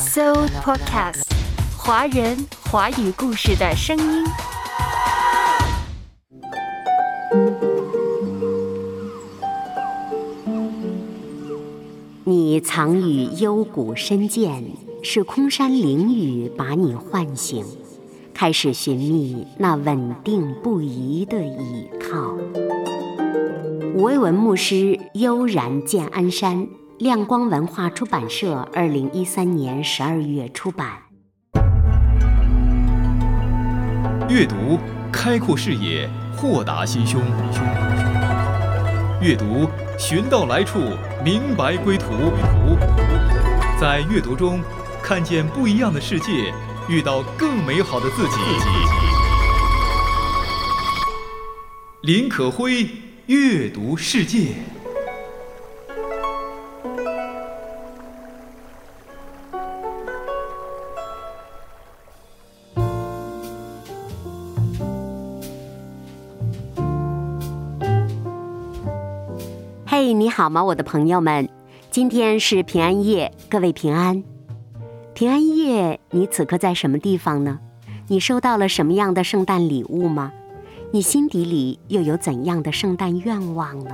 So Podcast，华人华语故事的声音。你藏于幽谷深涧，是空山灵雨把你唤醒，开始寻觅那稳定不移的依靠。吴为文牧师悠然见安山，亮光文化出版社二零一三年十二月出版。阅读开阔视野，豁达心胸。阅读寻到来处，明白归途。在阅读中看见不一样的世界，遇到更美好的自己。林可辉。阅读世界。好吗，我的朋友们？今天是平安夜，各位平安。平安夜，你此刻在什么地方呢？你收到了什么样的圣诞礼物吗？你心底里又有怎样的圣诞愿望呢？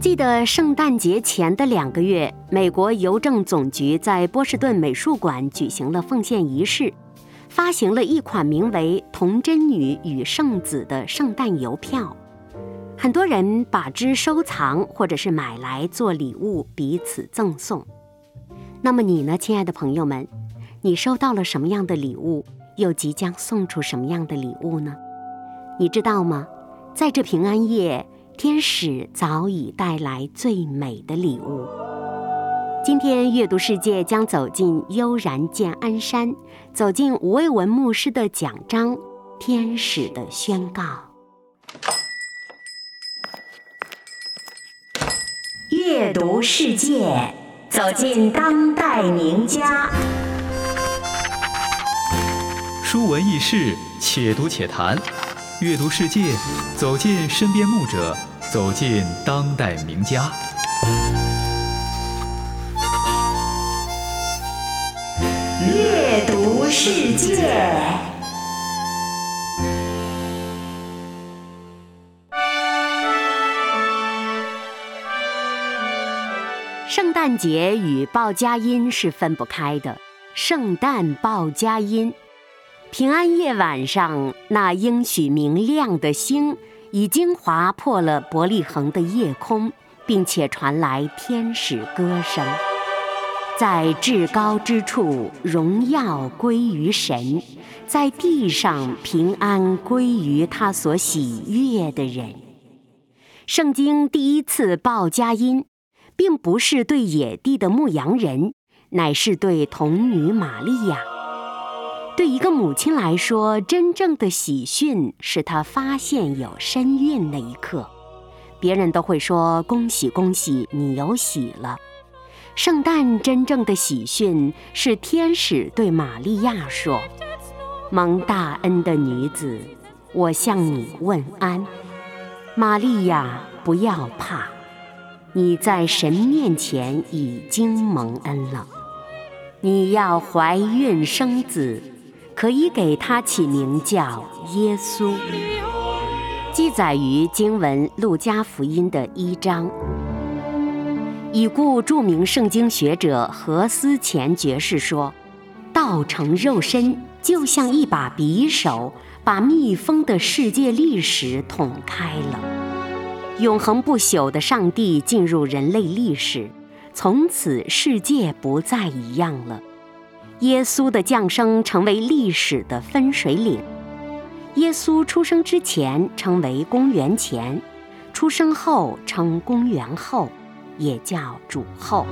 记得圣诞节前的两个月，美国邮政总局在波士顿美术馆举行了奉献仪式，发行了一款名为《童真女与圣子》的圣诞邮票，很多人把之收藏或者是买来做礼物彼此赠送。那么你呢，亲爱的朋友们，你收到了什么样的礼物？又即将送出什么样的礼物呢？你知道吗？在这平安夜，天使早已带来最美的礼物。今天阅读世界将走进悠然见安山，走进吴卫文牧师的讲章《天使的宣告》。阅读世界，走进当代名家。书文轶事，且读且谈。阅读世界，走进身边牧者，走进当代名家。阅读世界。诞节与报佳音是分不开的。圣诞报佳音。平安夜晚上，那应许明亮的星已经划破了伯利恒的夜空，并且传来天使歌声。在至高之处，荣耀归于神；在地上，平安归于他所喜悦的人。圣经第一次报佳音，并不是对野地的牧羊人，乃是对童女玛利亚。对一个母亲来说，真正的喜讯是她发现有身孕那一刻。别人都会说：“恭喜恭喜，你有喜了。”圣诞真正的喜讯是天使对玛利亚说：“蒙大恩的女子，我向你问安。玛利亚，不要怕，你在神面前已经蒙恩了。你要怀孕生子。”可以给他起名叫耶稣，记载于经文《路加福音》的一章。已故著名圣经学者何思前爵士说：“道成肉身，就像一把匕首，把密封的世界历史捅开了。永恒不朽的上帝进入人类历史，从此世界不再一样了。”耶稣的降生成为历史的分水岭。耶稣出生之前称为公元前，出生后称公元后，也叫主后。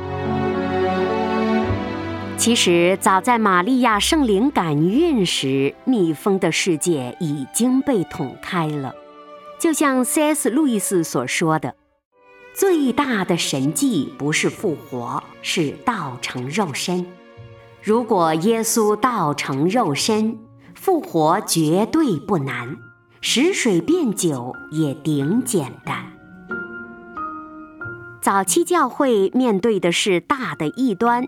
其实，早在玛利亚圣灵感孕时，密封的世界已经被捅开了。就像 C.S. 路易斯所说的：“最大的神迹不是复活，是道成肉身。”如果耶稣道成肉身，复活绝对不难，使水变酒也顶简单。早期教会面对的是大的异端，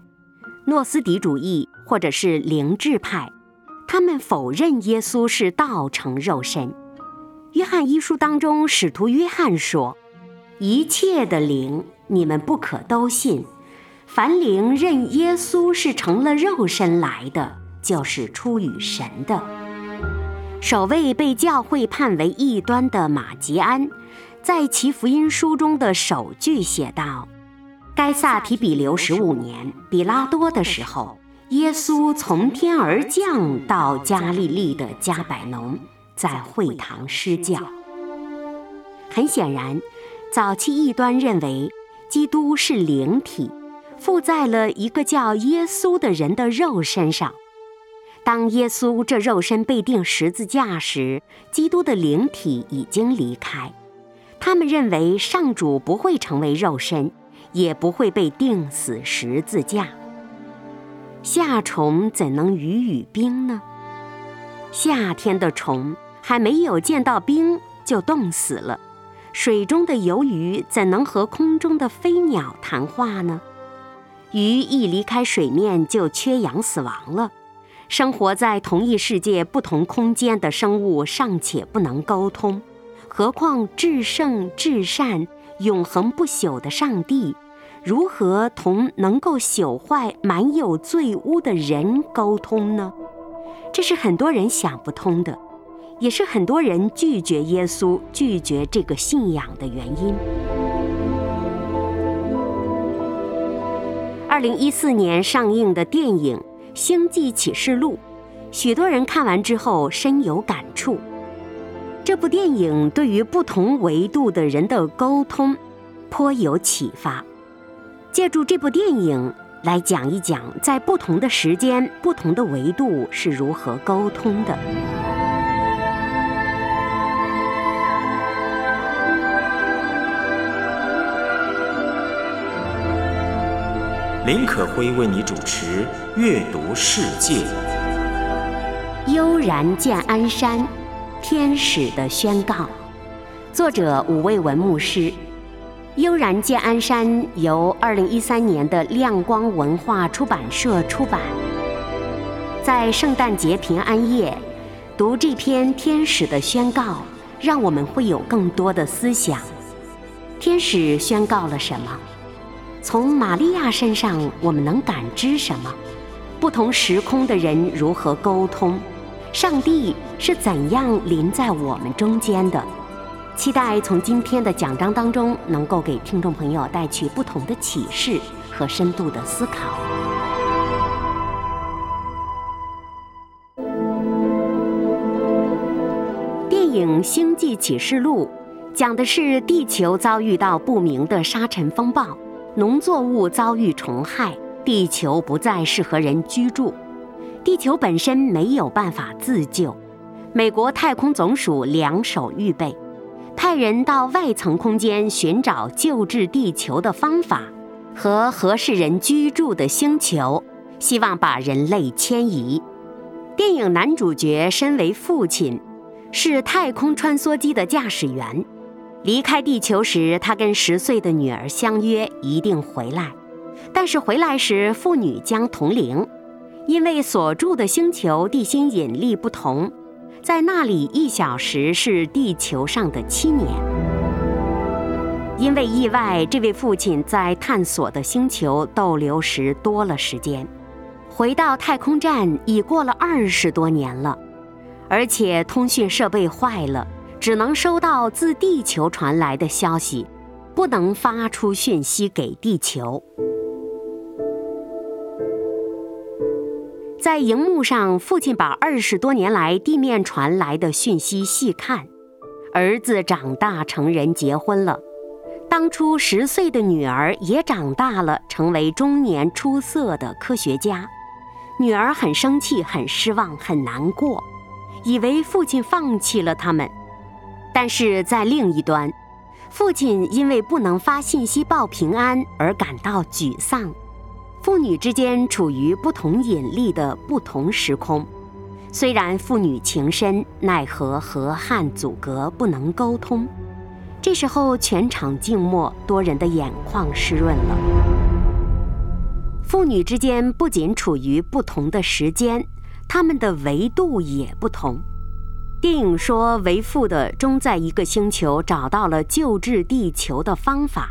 诺斯底主义或者是灵智派，他们否认耶稣是道成肉身。约翰一书当中，使徒约翰说：“一切的灵，你们不可都信。凡灵认耶稣是成了肉身来的，就是出于神的。”首位被教会判为异端的马吉安，在其福音书中的首句写道。该萨提比留十五年，比拉多的时候，耶稣从天而降到加利利的加百农，在会堂施教。很显然，早期异端认为基督是灵体，附在了一个叫耶稣的人的肉身上。当耶稣这肉身被钉十字架时，基督的灵体已经离开。他们认为上主不会成为肉身。也不会被钉死十字架。夏虫怎能雨与冰呢？夏天的虫还没有见到冰就冻死了，水中的游鱼怎能和空中的飞鸟谈话呢？鱼一离开水面就缺氧死亡了。生活在同一世界不同空间的生物尚且不能沟通，何况至圣至善、永恒不朽的上帝？如何同能够朽坏、满有罪污的人沟通呢？这是很多人想不通的，也是很多人拒绝耶稣、拒绝这个信仰的原因。二零一四年上映的电影《星际启示录》，许多人看完之后深有感触。这部电影对于不同维度的人的沟通颇有启发。借助这部电影来讲一讲，在不同的时间、不同的维度是如何沟通的。林可辉为你主持《阅读世界》。悠然见安山，天使的宣告。作者：武卫文牧师。悠然见安山由二零一三年的亮光文化出版社出版。在圣诞节平安夜，读这篇天使的宣告，让我们会有更多的思想。天使宣告了什么？从玛利亚身上，我们能感知什么？不同时空的人如何沟通？上帝是怎样临在我们中间的？期待从今天的讲章当中，能够给听众朋友带去不同的启示和深度的思考。电影《星际启示录》讲的是地球遭遇到不明的沙尘风暴，农作物遭遇虫害，地球不再适合人居住，地球本身没有办法自救，美国太空总署两手预备。派人到外层空间寻找救治地球的方法和合适人居住的星球，希望把人类迁移。电影男主角身为父亲，是太空穿梭机的驾驶员。离开地球时，他跟十岁的女儿相约一定回来，但是回来时父女将同龄，因为所住的星球地心引力不同。在那里，一小时是地球上的七年。因为意外，这位父亲在探索的星球逗留时多了时间，回到太空站已过了二十多年了，而且通讯设备坏了，只能收到自地球传来的消息，不能发出讯息给地球。在荧幕上，父亲把二十多年来地面传来的讯息细看。儿子长大成人，结婚了。当初十岁的女儿也长大了，成为中年出色的科学家。女儿很生气，很失望，很难过，以为父亲放弃了他们。但是在另一端，父亲因为不能发信息报平安而感到沮丧。父女之间处于不同引力的不同时空，虽然父女情深，奈何河汉阻隔，不能沟通。这时候全场静默，多人的眼眶湿润了。父女之间不仅处于不同的时间，他们的维度也不同。电影说，为父的终在一个星球找到了救治地球的方法，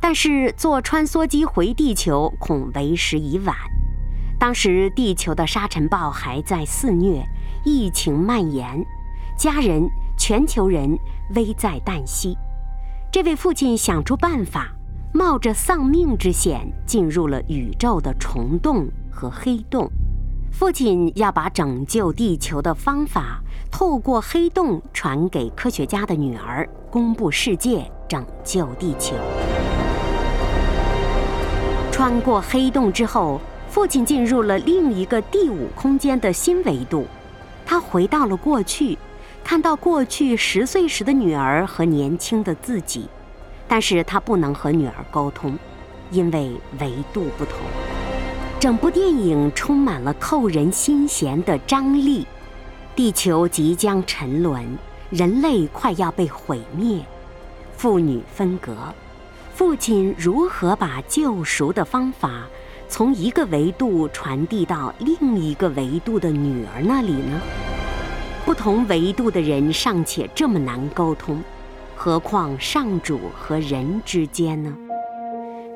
但是坐穿梭机回地球恐为时已晚。当时地球的沙尘暴还在肆虐，疫情蔓延，家人、全球人危在旦夕。这位父亲想出办法，冒着丧命之险进入了宇宙的虫洞和黑洞。父亲要把拯救地球的方法透过黑洞传给科学家的女儿，公布世界，拯救地球。穿过黑洞之后，父亲进入了另一个第五空间的新维度，他回到了过去，看到过去十岁时的女儿和年轻的自己，但是他不能和女儿沟通，因为维度不同。整部电影充满了扣人心弦的张力，地球即将沉沦，人类快要被毁灭，父女分隔，父亲如何把救赎的方法从一个维度传递到另一个维度的女儿那里呢？不同维度的人尚且这么难沟通，何况上主和人之间呢？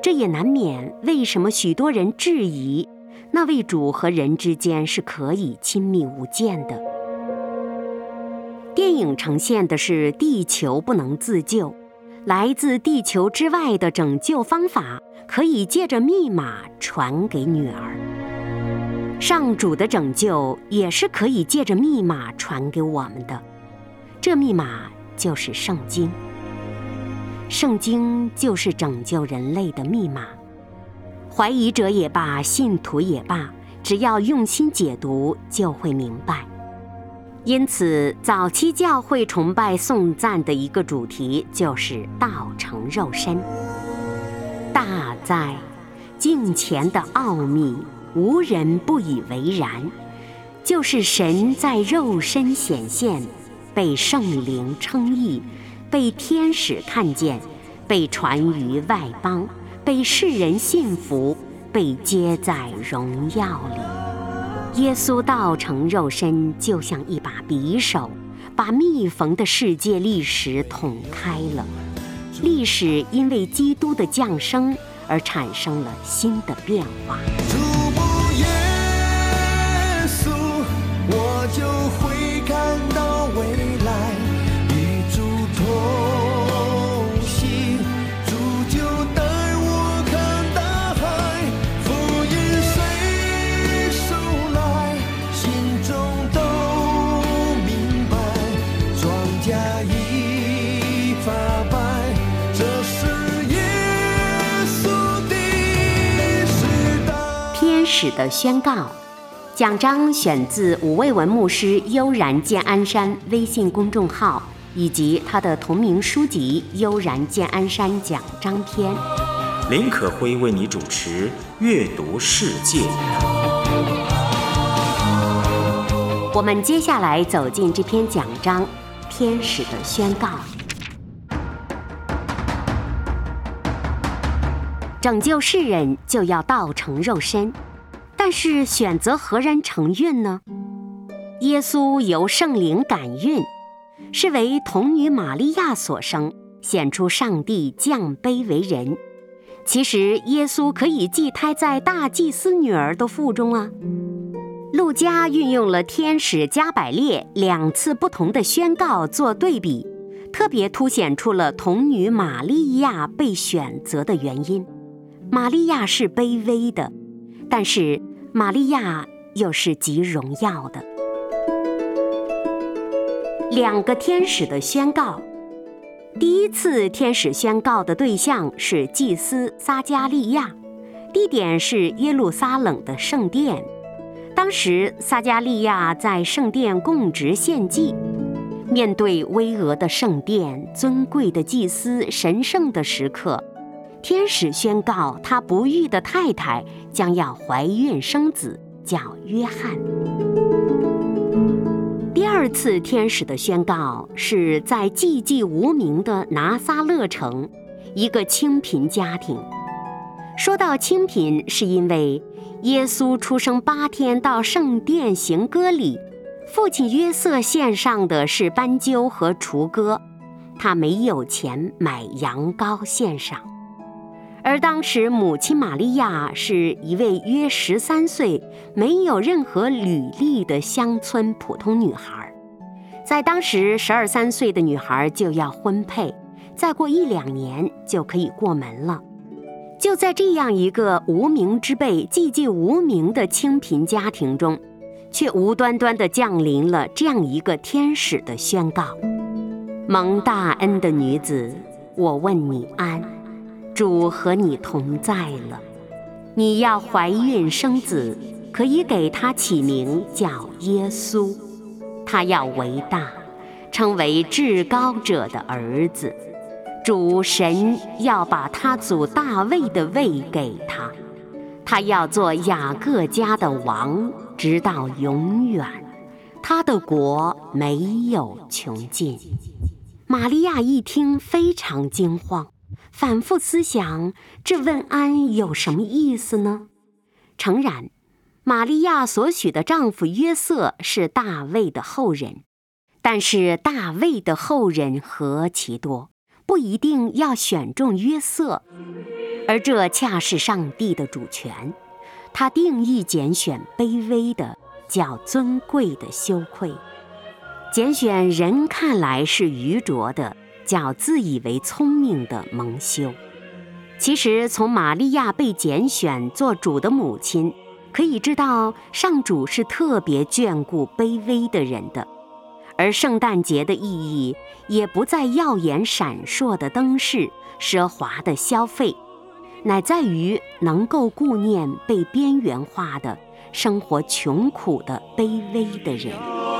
这也难免为什么许多人质疑那位主和人之间是可以亲密无间的。电影呈现的是地球不能自救，来自地球之外的拯救方法可以借着密码传给女儿。上主的拯救也是可以借着密码传给我们的，这密码就是圣经。圣经就是拯救人类的密码，怀疑者也罢，信徒也罢，只要用心解读，就会明白。因此，早期教会崇拜颂赞的一个主题就是道成肉身。大哉敬前的奥秘，无人不以为然，就是神在肉身显现，被圣灵称义。被天使看见，被传于外邦，被世人信服，被接在荣耀里。耶稣道成肉身，就像一把匕首，把密封的世界历史捅开了。历史因为基督的降生而产生了新的变化。耶稣，我就会看到未来。使的宣告，奖章选自五味文牧师悠然见安山微信公众号以及他的同名书籍《悠然见安山奖章篇》。林可辉为你主持《阅读世界》。我们接下来走进这篇奖章《天使的宣告》，拯救世人就要道成肉身。但是选择何人承运呢？耶稣由圣灵感孕，是为童女玛利亚所生，显出上帝降卑为人。其实耶稣可以寄胎在大祭司女儿的腹中啊。路加运用了天使加百列两次不同的宣告做对比，特别凸显出了童女玛利亚被选择的原因。玛利亚是卑微的，但是。玛利亚又是极荣耀的。两个天使的宣告，第一次天使宣告的对象是祭司撒加利亚，地点是耶路撒冷的圣殿。当时撒加利亚在圣殿供职献祭，面对巍峨的圣殿、尊贵的祭司、神圣的时刻。天使宣告，他不育的太太将要怀孕生子，叫约翰。第二次天使的宣告是在寂寂无名的拿撒勒城，一个清贫家庭，说到清贫，是因为耶稣出生八天到圣殿行割礼，父亲约瑟献上的是斑鸠和雏鸽，他没有钱买羊羔献上。而当时母亲玛利亚是一位约十三岁、没有任何履历的乡村普通女孩，在当时十二三岁的女孩就要婚配，再过一两年就可以过门了。就在这样一个无名之辈、寂寂无名的清贫家庭中，却无端端地降临了这样一个天使的宣告：“蒙大恩的女子，我问你安，主和你同在了。你要怀孕生子，可以给他起名叫耶稣，他要为大，称为至高者的儿子。”主神要把他祖大卫的位给他，他要做雅各家的王，直到永远，他的国没有穷尽。玛利亚一听非常惊慌，反复思想这问安有什么意思呢？诚然，玛利亚所许的丈夫约瑟是大卫的后人，但是大卫的后人何其多！不一定要选中约瑟，而这恰是上帝的主权。他定义拣选卑微的，叫尊贵的羞愧；拣选人看来是愚拙的，叫自以为聪明的蒙羞。其实，从玛利亚被拣选做主的母亲，可以知道上主是特别眷顾卑微的人的。而圣诞节的意义也不在耀眼闪烁的灯饰、奢华的消费，乃在于能够顾念被边缘化的、生活穷苦的卑微的人。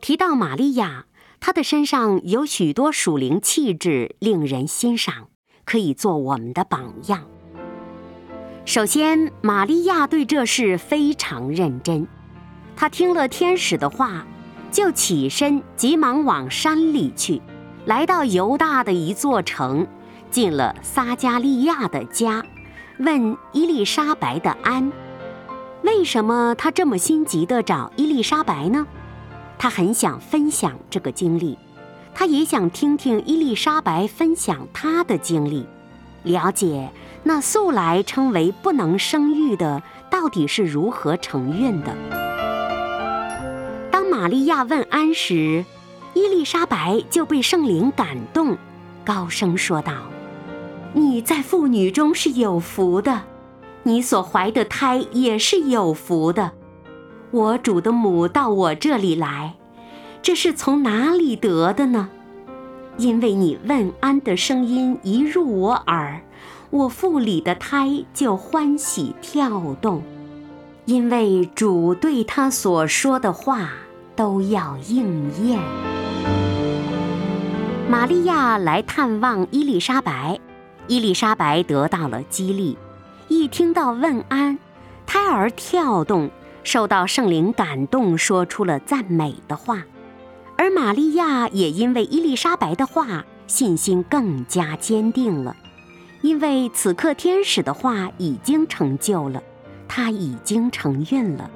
提到玛利亚，她的身上有许多属灵气质，令人欣赏，可以做我们的榜样。首先，玛利亚对这事非常认真。她听了天使的话，就起身，急忙往山里去，来到犹大的一座城，进了撒加利亚的家，问伊丽莎白的安。为什么他这么心急地找伊丽莎白呢？他很想分享这个经历，他也想听听伊丽莎白分享她的经历，了解。那素来称为不能生育的，到底是如何承孕的？当玛利亚问安时，伊丽莎白就被圣灵感动，高声说道：“你在妇女中是有福的，你所怀的胎也是有福的。我主的母到我这里来，这是从哪里得的呢？因为你问安的声音一入我耳。”我腹里的胎就欢喜跳动，因为主对他所说的话都要应验。玛利亚来探望伊丽莎白，伊丽莎白得到了激励，一听到问安，胎儿跳动，受到圣灵感动，说出了赞美的话，而玛利亚也因为伊丽莎白的话，信心更加坚定了。因为此刻天使的话已经成就了，她已经承孕了。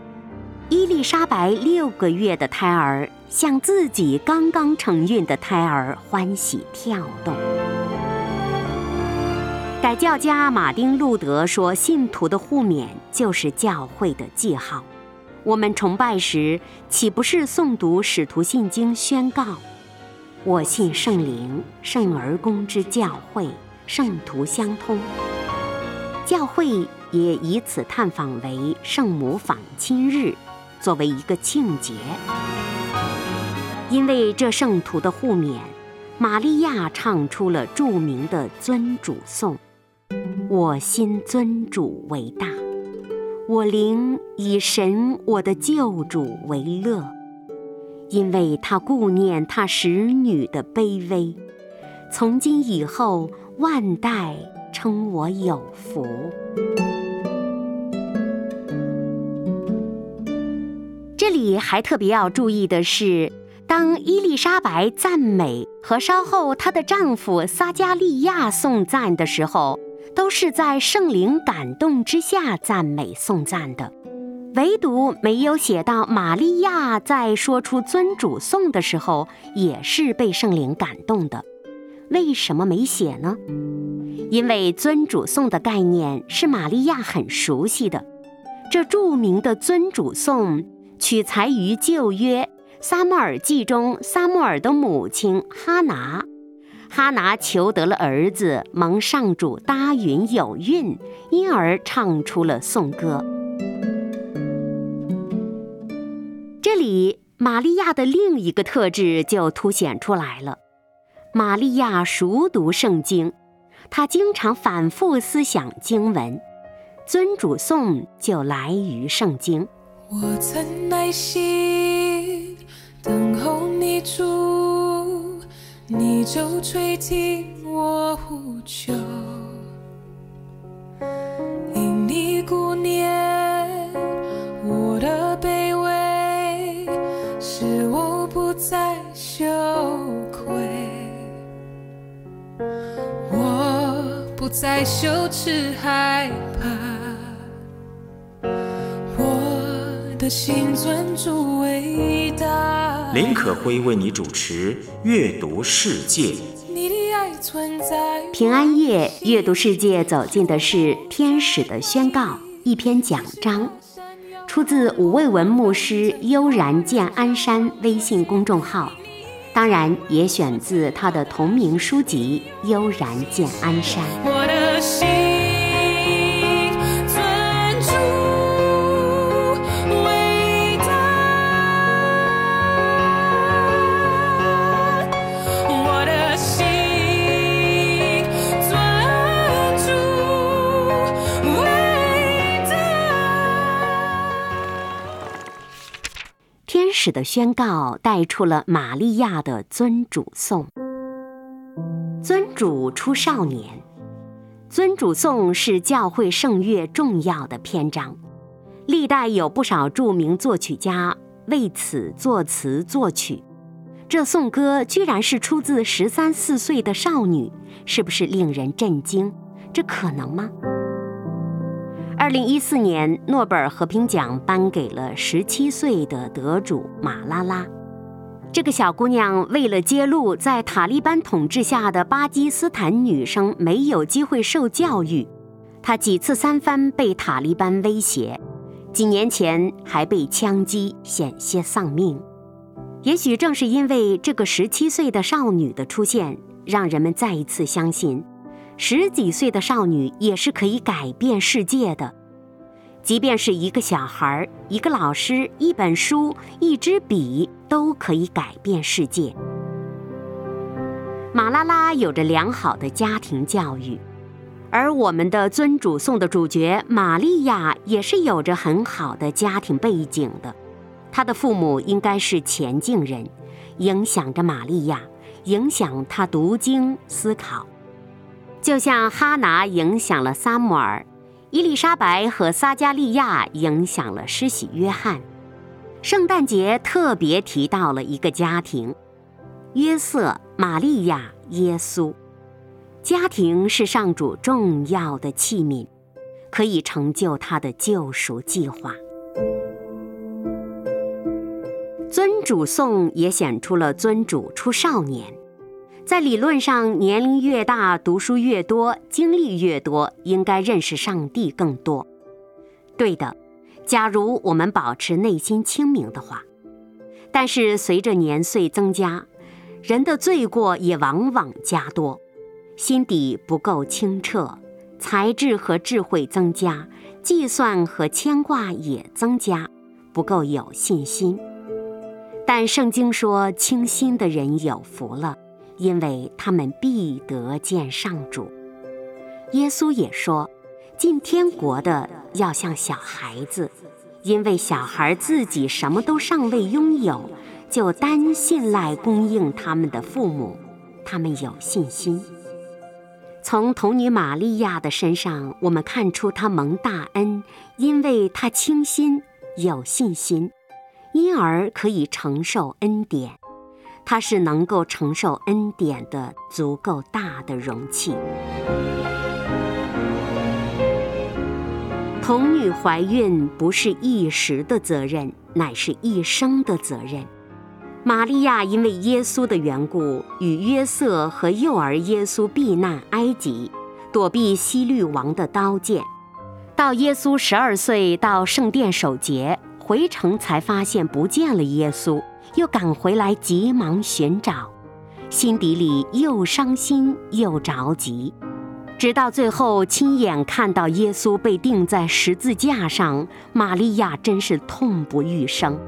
伊丽莎白六个月的胎儿向自己刚刚承孕的胎儿欢喜跳动。改教家马丁路德说：“信徒的互勉就是教会的记号。我们崇拜时，岂不是诵读使徒信经，宣告：‘我信圣灵，圣而公之教会。’”圣徒相通，教会也以此探访为圣母访亲日，作为一个庆节。因为这圣徒的互勉，玛利亚唱出了著名的尊主颂：“我心尊主为大，我灵以神我的救主为乐，因为他顾念他使女的卑微。从今以后。”万代称我有福。这里还特别要注意的是，当。伊丽莎白赞美和稍后她的丈夫撒加利亚颂赞的时候，都是在圣灵感动之下赞美颂赞的，唯独没有写到玛利亚在说出尊主颂的时候也是被圣灵感动的。为什么没写呢？因为尊主颂的概念是玛利亚很熟悉的。这著名的尊主颂取材于旧约。撒母耳记中，撒母耳的母亲哈拿，哈拿求得了儿子，蒙上主搭云有孕，因而唱出了颂歌。这里，玛利亚的另一个特质就凸显出来了：玛利亚熟读圣经，她经常反复思想经文，尊主颂就来于圣经。我曾耐心。等候你主，你就垂听我呼求。因你顾念我的卑微，使我不再羞愧。我不再羞耻害怕，我的心尊主伟大。林可辉为你主持《阅读世界》。平安夜阅读世界走进的是天使的宣告，一篇讲章，出自五味文牧师悠然见安山微信公众号，当然也选自他的同名书籍《悠然见安山》。我的心。使的宣告带出了玛利亚的尊主颂。尊主出少年，尊主颂是教会圣乐重要的篇章，历代有不少著名作曲家为此作词作曲。这颂歌居然是出自十三四岁的少女，是不是令人震惊？这可能吗？二零一四年，诺贝尔和平奖颁给了十七岁的得主马拉拉。这个小姑娘为了揭露在塔利班统治下的巴基斯坦女生没有机会受教育，她几次三番被塔利班威胁，几年前还被枪击，险些丧命。也许正是因为这个十七岁的少女的出现，让人们再一次相信。十几岁的少女也是可以改变世界的，即便是一个小孩、一个老师、一本书、一支笔，都可以改变世界。马拉拉有着良好的家庭教育，而我们的尊主颂的主角玛利亚也是有着很好的家庭背景的，她的父母应该是前进人，影响着玛利亚，影响她读经思考。就像哈拿影响了撒母耳，伊丽莎白和撒加利亚影响了施洗约翰。圣诞节特别提到了一个家庭：约瑟、玛利亚、耶稣。家庭是上主重要的器皿，可以成就他的救赎计划。尊主颂也显出了尊主出少年。在理论上，年龄越大，读书越多，经历越多，应该认识上帝更多。对的，假如我们保持内心清明的话。但是随着年岁增加，人的罪过也往往加多，心底不够清澈，才智和智慧增加，计算和牵挂也增加，不够有信心。但圣经说，清心的人有福了。因为他们必得见上主。耶稣也说：“进天国的要像小孩子，因为小孩自己什么都尚未拥有，就单信赖供应他们的父母，他们有信心。”从童女玛利亚的身上，我们看出她蒙大恩，因为她清心有信心，因而可以承受恩典。它是能够承受恩典的足够大的容器。童女怀孕不是一时的责任，乃是一生的责任。玛利亚因为耶稣的缘故，与约瑟和幼儿耶稣避难埃及，躲避希律王的刀剑。到耶稣十二岁到圣殿守节，回城才发现不见了耶稣，又赶回来急忙寻找，心底里又伤心又着急。直到最后亲眼看到耶稣被钉在十字架上，玛利亚真是痛不欲生。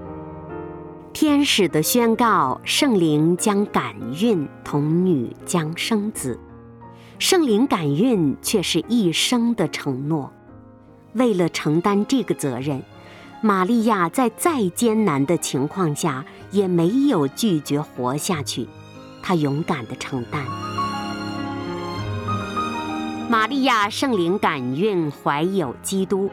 天使的宣告，圣灵将感孕，童女将生子。圣灵感孕却是一生的承诺。为了承担这个责任，玛利亚在再艰难的情况下也没有拒绝活下去，她勇敢地承担。玛利亚圣灵感孕，怀有基督，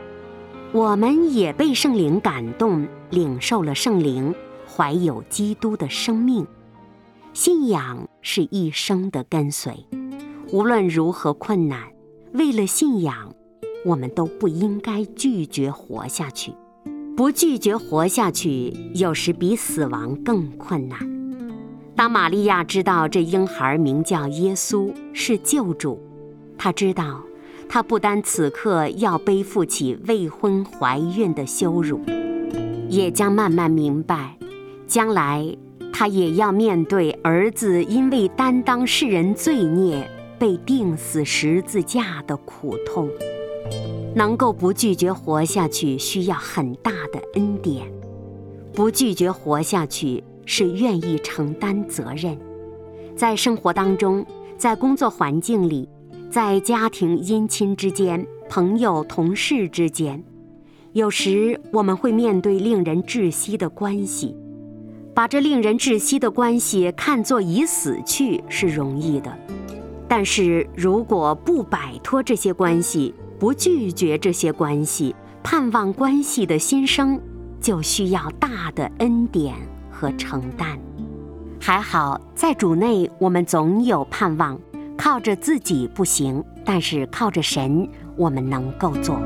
我们也被圣灵感动，领受了圣灵，怀有基督的生命。信仰是一生的跟随，无论如何困难，为了信仰，我们都不应该拒绝活下去。不拒绝活下去，有时比死亡更困难。当玛利亚知道这婴孩名叫耶稣，是救主。她知道，她不单此刻要背负起未婚怀孕的羞辱，也将慢慢明白，将来她也要面对儿子因为担当世人罪孽被钉死十字架的苦痛。能够不拒绝活下去，需要很大的恩典；不拒绝活下去，是愿意承担责任，在生活当中，在工作环境里。在家庭、姻亲之间、朋友、同事之间，有时我们会面对令人窒息的关系，把这令人窒息的关系看作已死去是容易的，但是如果不摆脱这些关系，不拒绝这些关系，盼望关系的新生，就需要大的恩典和承担。还好，在主内，我们总有盼望。靠着自己不行，但是靠着神，我们能够做。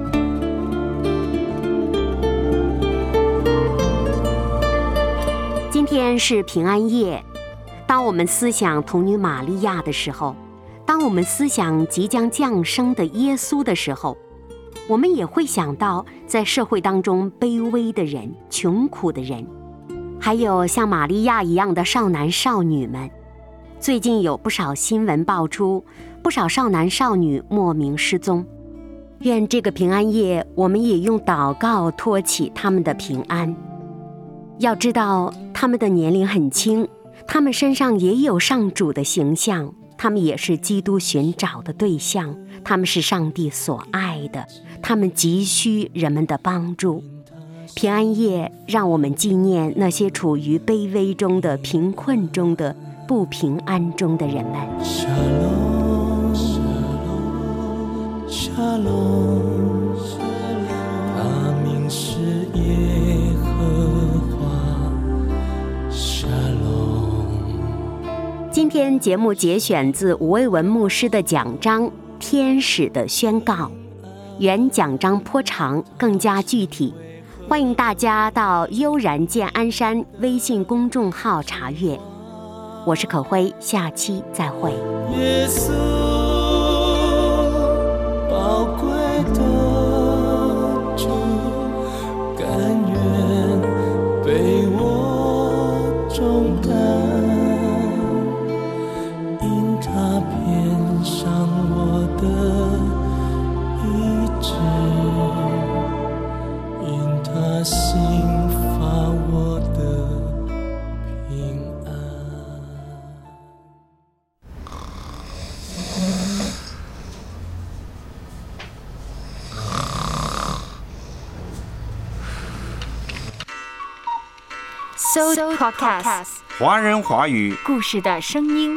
今天是平安夜，当我们思想童女玛利亚的时候，当我们思想即将降生的耶稣的时候，我们也会想到在社会当中卑微的人、穷苦的人，还有像玛利亚一样的少男少女们。最近有不少新闻爆出，不少少男少女莫名失踪。愿这个平安夜，我们也用祷告托起他们的平安。要知道，他们的年龄很轻，他们身上也有上主的形象，他们也是基督寻找的对象，他们是上帝所爱的，他们急需人们的帮助。平安夜，让我们纪念那些处于卑微中的、贫困中的。不平安中的人们。今天节目节选自吴卫文牧师的讲章《天使的宣告》，原讲章颇长，更加具体，欢迎大家到悠然见安山微信公众号查阅。我是可辉，下期再会。So Podcast，华人华语故事的声音。